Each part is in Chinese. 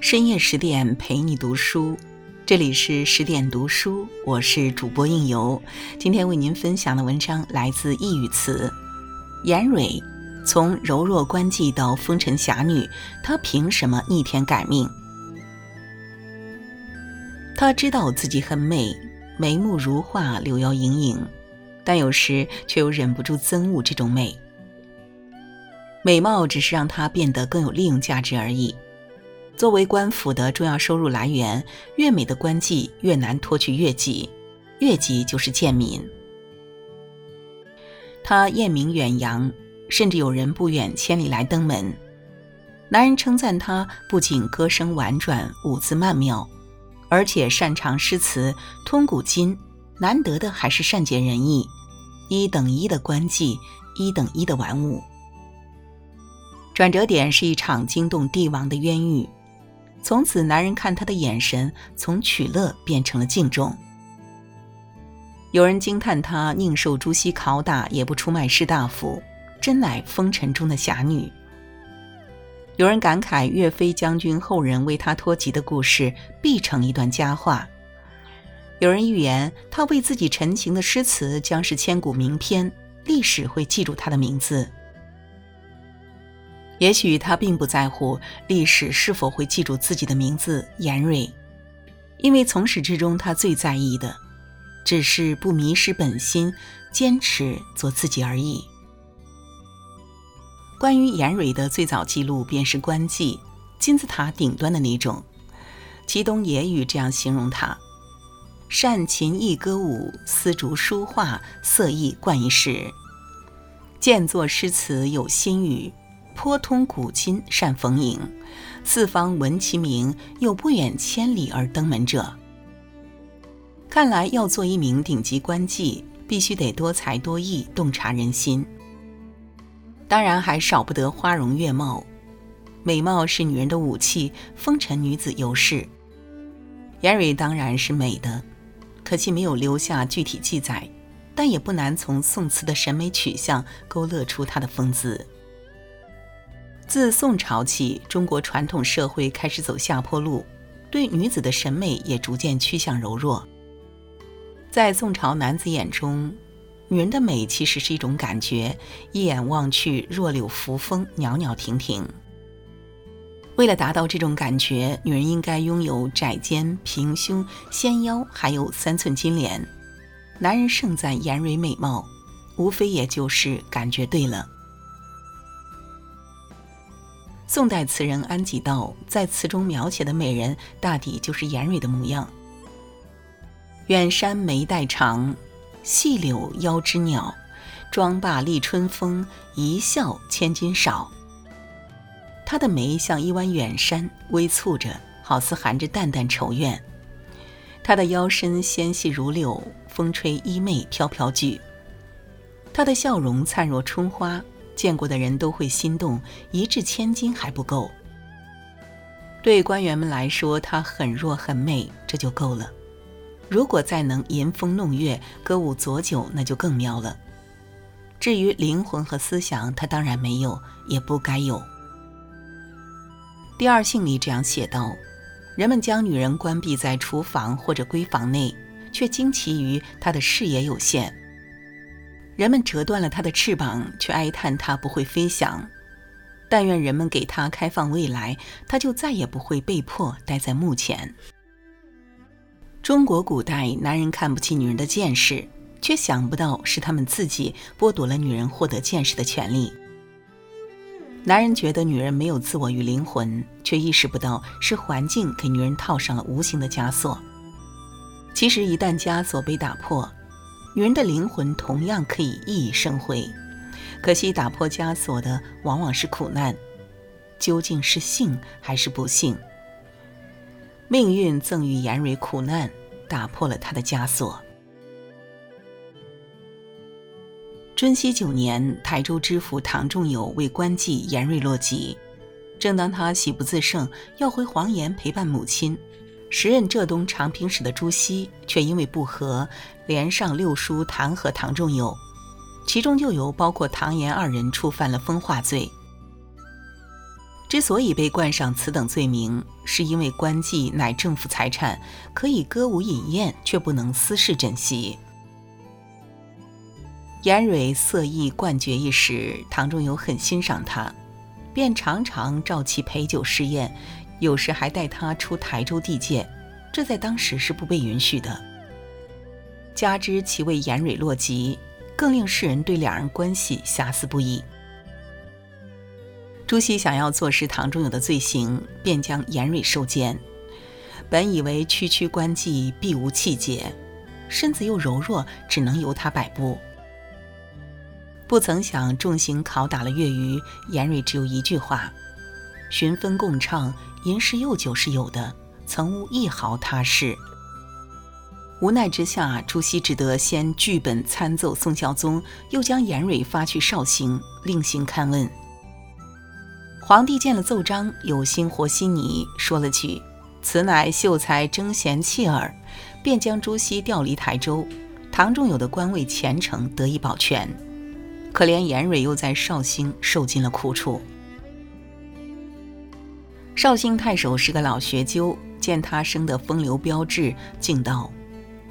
深夜十点陪你读书，这里是十点读书，我是主播应由。今天为您分享的文章来自易语词。严蕊从柔弱官妓到风尘侠女，她凭什么逆天改命？她知道自己很美，眉目如画，柳腰盈盈，但有时却又忍不住憎恶这种美。美貌只是让她变得更有利用价值而已。作为官府的重要收入来源，越美的官妓越难脱去越籍，越籍就是贱民。他艳名远扬，甚至有人不远千里来登门。男人称赞他不仅歌声婉转，舞姿曼妙，而且擅长诗词，通古今。难得的还是善解人意，一等一的官妓，一等一的玩物。转折点是一场惊动帝王的冤狱。从此，男人看她的眼神从取乐变成了敬重。有人惊叹她宁受朱熹拷打，也不出卖士大夫，真乃风尘中的侠女。有人感慨岳飞将军后人为他托疾的故事必成一段佳话。有人预言他为自己陈情的诗词将是千古名篇，历史会记住他的名字。也许他并不在乎历史是否会记住自己的名字严蕊，因为从始至终他最在意的，只是不迷失本心，坚持做自己而已。关于严蕊的最早记录便是官妓，金字塔顶端的那种。祁东野语这样形容她：善琴艺歌舞，丝竹书画，色艺贯一时，见作诗词有新语。颇通古今，善逢迎，四方闻其名，又不远千里而登门者。看来要做一名顶级官妓，必须得多才多艺，洞察人心。当然还少不得花容月貌，美貌是女人的武器，风尘女子尤是。严蕊当然是美的，可惜没有留下具体记载，但也不难从宋词的审美取向勾勒出她的风姿。自宋朝起，中国传统社会开始走下坡路，对女子的审美也逐渐趋向柔弱。在宋朝男子眼中，女人的美其实是一种感觉，一眼望去弱柳扶风，袅袅婷婷。为了达到这种感觉，女人应该拥有窄肩、平胸、纤腰，还有三寸金莲。男人盛赞颜蕊美貌，无非也就是感觉对了。宋代词人安几道在词中描写的美人，大抵就是颜蕊的模样。远山眉黛长，细柳腰肢鸟，妆罢立春风，一笑千金少。她的眉像一弯远山，微蹙着，好似含着淡淡愁怨。她的腰身纤细如柳，风吹衣袂飘飘聚。她的笑容灿若春花。见过的人都会心动，一掷千金还不够。对官员们来说，她很弱很美，这就够了。如果再能吟风弄月、歌舞佐酒，那就更妙了。至于灵魂和思想，她当然没有，也不该有。第二信里这样写道：人们将女人关闭在厨房或者闺房内，却惊奇于她的视野有限。人们折断了它的翅膀，却哀叹它不会飞翔。但愿人们给它开放未来，它就再也不会被迫待在墓前。中国古代男人看不起女人的见识，却想不到是他们自己剥夺了女人获得见识的权利。男人觉得女人没有自我与灵魂，却意识不到是环境给女人套上了无形的枷锁。其实，一旦枷锁被打破，女人的灵魂同样可以熠熠生辉，可惜打破枷锁的往往是苦难。究竟是幸还是不幸？命运赠予严蕊苦难，打破了她的枷锁。尊熙九年，台州知府唐仲友为官妓严蕊落籍，正当他喜不自胜，要回黄岩陪伴母亲。时任浙东长平使的朱熹却因为不和，连上六书弹劾唐仲友，其中就有包括唐颜二人触犯了风化罪。之所以被冠上此等罪名，是因为官妓乃政府财产，可以歌舞饮宴，却不能私事枕席。严蕊色艺冠绝一时，唐仲友很欣赏他，便常常召其陪酒试宴，有时还带他出台州地界，这在当时是不被允许的。加之其为严蕊落籍，更令世人对两人关系遐思不已。朱熹想要坐实唐仲友的罪行，便将严蕊收监。本以为区区官妓必无气节，身子又柔弱，只能由他摆布。不曾想重刑拷打了月余，严蕊只有一句话：“寻分共唱，吟诗又酒是有的，曾无一毫他事。”无奈之下，朱熹只得先据本参奏宋孝宗，又将严蕊发去绍兴，另行勘问。皇帝见了奏章，有心和稀泥，说了句：“此乃秀才争贤弃耳。”便将朱熹调离台州，唐仲友的官位前程得以保全。可怜严蕊又在绍兴受尽了苦楚。绍兴太守是个老学究，见他生得风流标致，竟道：“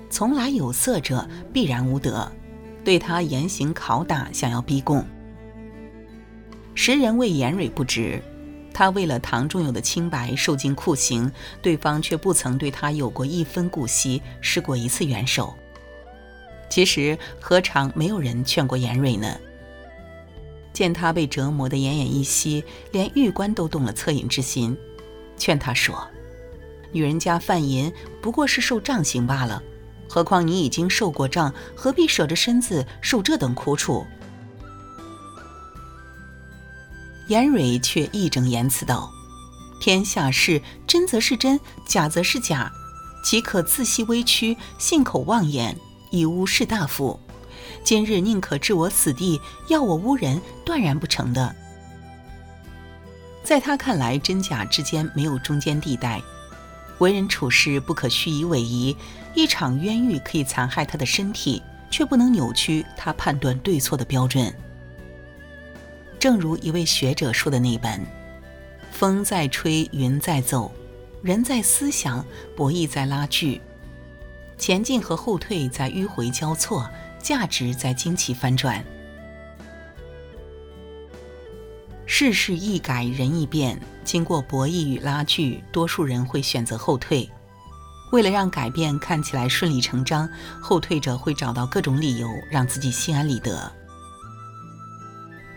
从来有色者，必然无德。”对他严刑拷打，想要逼供。时人谓严蕊不值，他为了唐仲友的清白受尽酷刑，对方却不曾对他有过一分顾惜，施过一次援手。其实何尝没有人劝过严蕊呢？见他被折磨得奄奄一息，连狱官都动了恻隐之心，劝他说：“女人家犯淫不过是受杖刑罢了，何况你已经受过杖，何必舍着身子受这等苦楚？”严蕊却义正言辞道：“天下事真则是真，假则是假，岂可自惜微躯，信口妄言，以诬士大夫？今日宁可置我死地，要我诬人，断然不成的。”在他看来，真假之间没有中间地带，为人处事不可虚以委蛇。一场冤狱可以残害他的身体，却不能扭曲他判断对错的标准。正如一位学者说的那般：“风在吹，云在走，人在思想，博弈在拉锯，前进和后退在迂回交错，价值在惊奇翻转。世事易改，人易变，经过博弈与拉锯，多数人会选择后退。为了让改变看起来顺理成章，后退者会找到各种理由让自己心安理得。”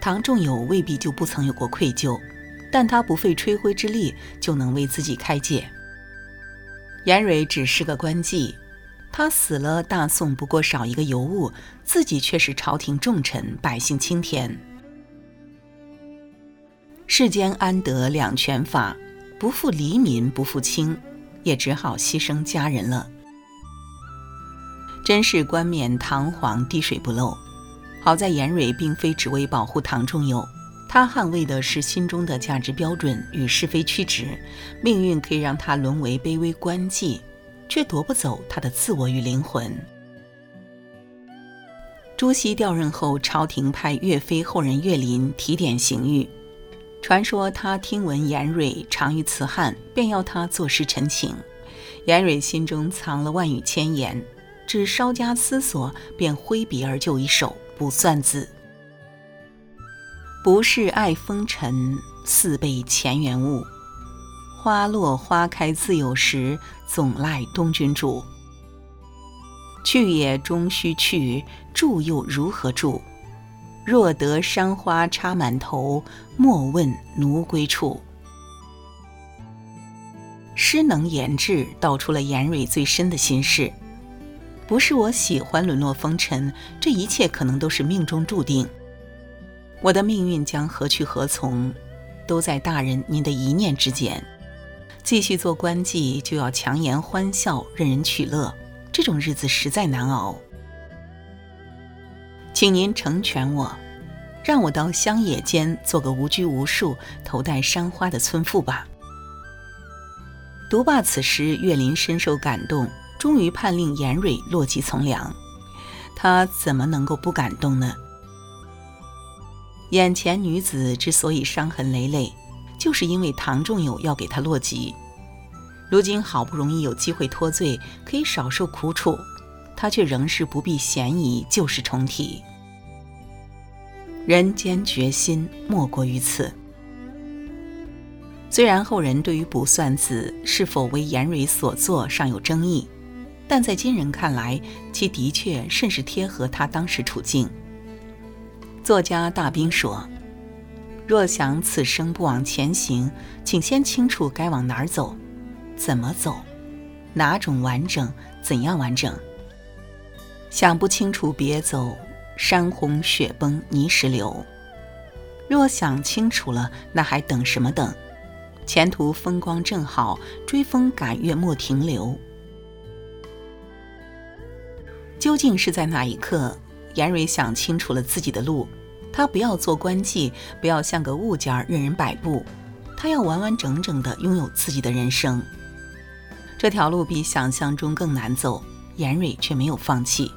唐仲友未必就不曾有过愧疚，但他不费吹灰之力就能为自己开解。严蕊只是个官妓，他死了，大宋不过少一个尤物，自己却是朝廷重臣，百姓青田。世间安得两全法？不负黎民，不负卿，也只好牺牲家人了。真是冠冕堂皇，滴水不漏。好在严蕊并非只为保护唐仲友，他捍卫的是心中的价值标准与是非曲直。命运可以让他沦为卑微官妓，却夺不走他的自我与灵魂。朱熹调任后，朝廷派岳飞后人岳林提点刑狱。传说他听闻严蕊长于辞汉，便要他作诗陈情。严蕊心中藏了万语千言，只稍加思索，便挥笔而就一首。不算字，不是爱风尘，似被前缘误。花落花开自有时，总赖东君主。去也终须去，住又如何住？若得山花插满头，莫问奴归处。诗能言志，道出了严蕊最深的心事。不是我喜欢沦落风尘，这一切可能都是命中注定。我的命运将何去何从，都在大人您的一念之间。继续做官妓，就要强颜欢笑，任人取乐，这种日子实在难熬。请您成全我，让我到乡野间做个无拘无束、头戴山花的村妇吧。读罢此诗，岳林深受感动。终于判令严蕊落籍从良，他怎么能够不感动呢？眼前女子之所以伤痕累累，就是因为唐仲友要给他落籍。如今好不容易有机会脱罪，可以少受苦楚，他却仍是不避嫌疑，旧事重提。人间决心莫过于此。虽然后人对于卜算子是否为严蕊所作尚有争议，但在今人看来，其的确甚是贴合他当时处境。作家大兵说：“若想此生不往前行，请先清楚该往哪儿走，怎么走，哪种完整，怎样完整。想不清楚，别走。”山洪雪崩泥石流，若想清楚了，那还等什么等？前途风光正好，追风赶月莫停留。究竟是在哪一刻，严蕊想清楚了自己的路？他不要做官妓，不要像个物件任人摆布，他要完完整整的拥有自己的人生。这条路比想象中更难走，严蕊却没有放弃。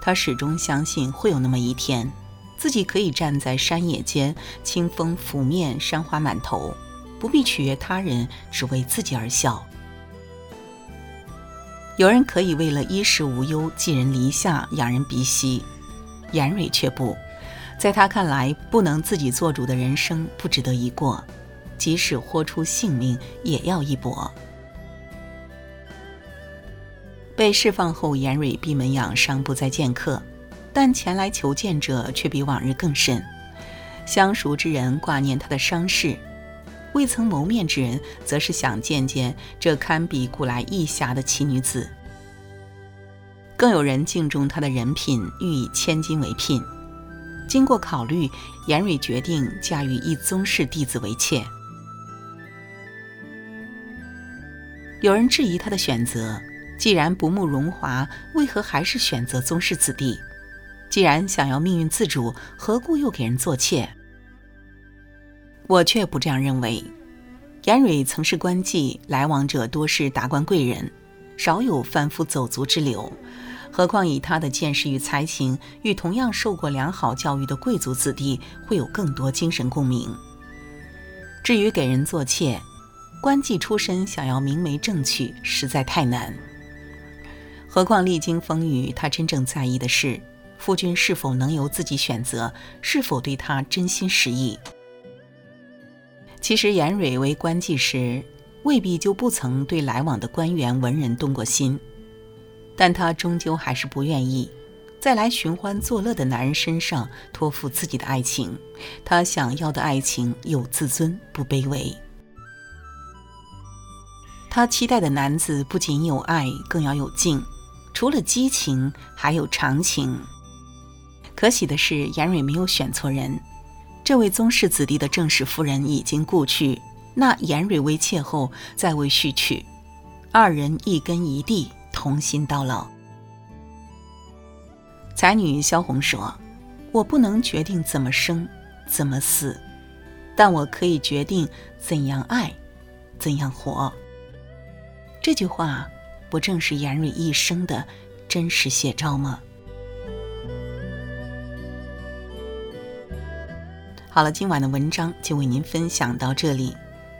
他始终相信会有那么一天，自己可以站在山野间，清风拂面，山花满头，不必取悦他人，只为自己而笑。有人可以为了衣食无忧，寄人篱下，养人鼻息，严蕊却不，在他看来，不能自己做主的人生不值得一过，即使豁出性命，也要一搏。被释放后，严蕊闭门养伤，不再见客，但前来求见者却比往日更甚。相熟之人挂念他的伤势，未曾谋面之人则是想见见这堪比古来异侠的奇女子。更有人敬重她的人品，欲以千金为聘。经过考虑，严蕊决定嫁与一宗室弟子为妾。有人质疑她的选择。既然不慕荣华，为何还是选择宗室子弟？既然想要命运自主，何故又给人做妾？我却不这样认为。严蕊曾是官妓，来往者多是达官贵人，少有贩夫走卒之流。何况以他的见识与才情，与同样受过良好教育的贵族子弟，会有更多精神共鸣。至于给人做妾，官妓出身，想要明媒正娶，实在太难。何况历经风雨，他真正在意的是夫君是否能由自己选择，是否对他真心实意。其实严蕊为官妓时，未必就不曾对来往的官员文人动过心，但他终究还是不愿意在来寻欢作乐的男人身上托付自己的爱情。他想要的爱情有自尊，不卑微。他期待的男子不仅有爱，更要有敬。除了激情，还有长情。可喜的是，严蕊没有选错人。这位宗室子弟的正室夫人已经故去，那严蕊为妾后，再未续娶，二人一根一地，同心到老。才女萧红说：“我不能决定怎么生，怎么死，但我可以决定怎样爱，怎样活。”这句话。不正是严蕊一生的真实写照吗？好了，今晚的文章就为您分享到这里。